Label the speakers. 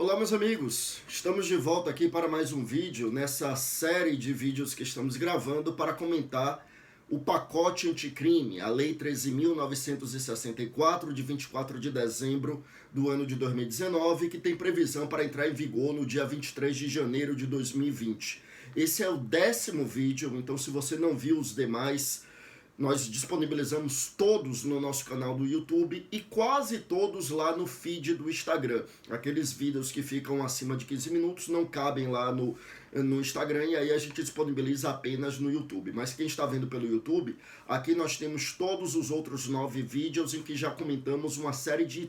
Speaker 1: Olá meus amigos, estamos de volta aqui para mais um vídeo nessa série de vídeos que estamos gravando para comentar o pacote anticrime, a Lei 13.964 de 24 de dezembro do ano de 2019, que tem previsão para entrar em vigor no dia 23 de janeiro de 2020. Esse é o décimo vídeo, então se você não viu os demais, nós disponibilizamos todos no nosso canal do YouTube e quase todos lá no feed do Instagram. Aqueles vídeos que ficam acima de 15 minutos não cabem lá no, no Instagram e aí a gente disponibiliza apenas no YouTube. Mas quem está vendo pelo YouTube, aqui nós temos todos os outros nove vídeos em que já comentamos uma série de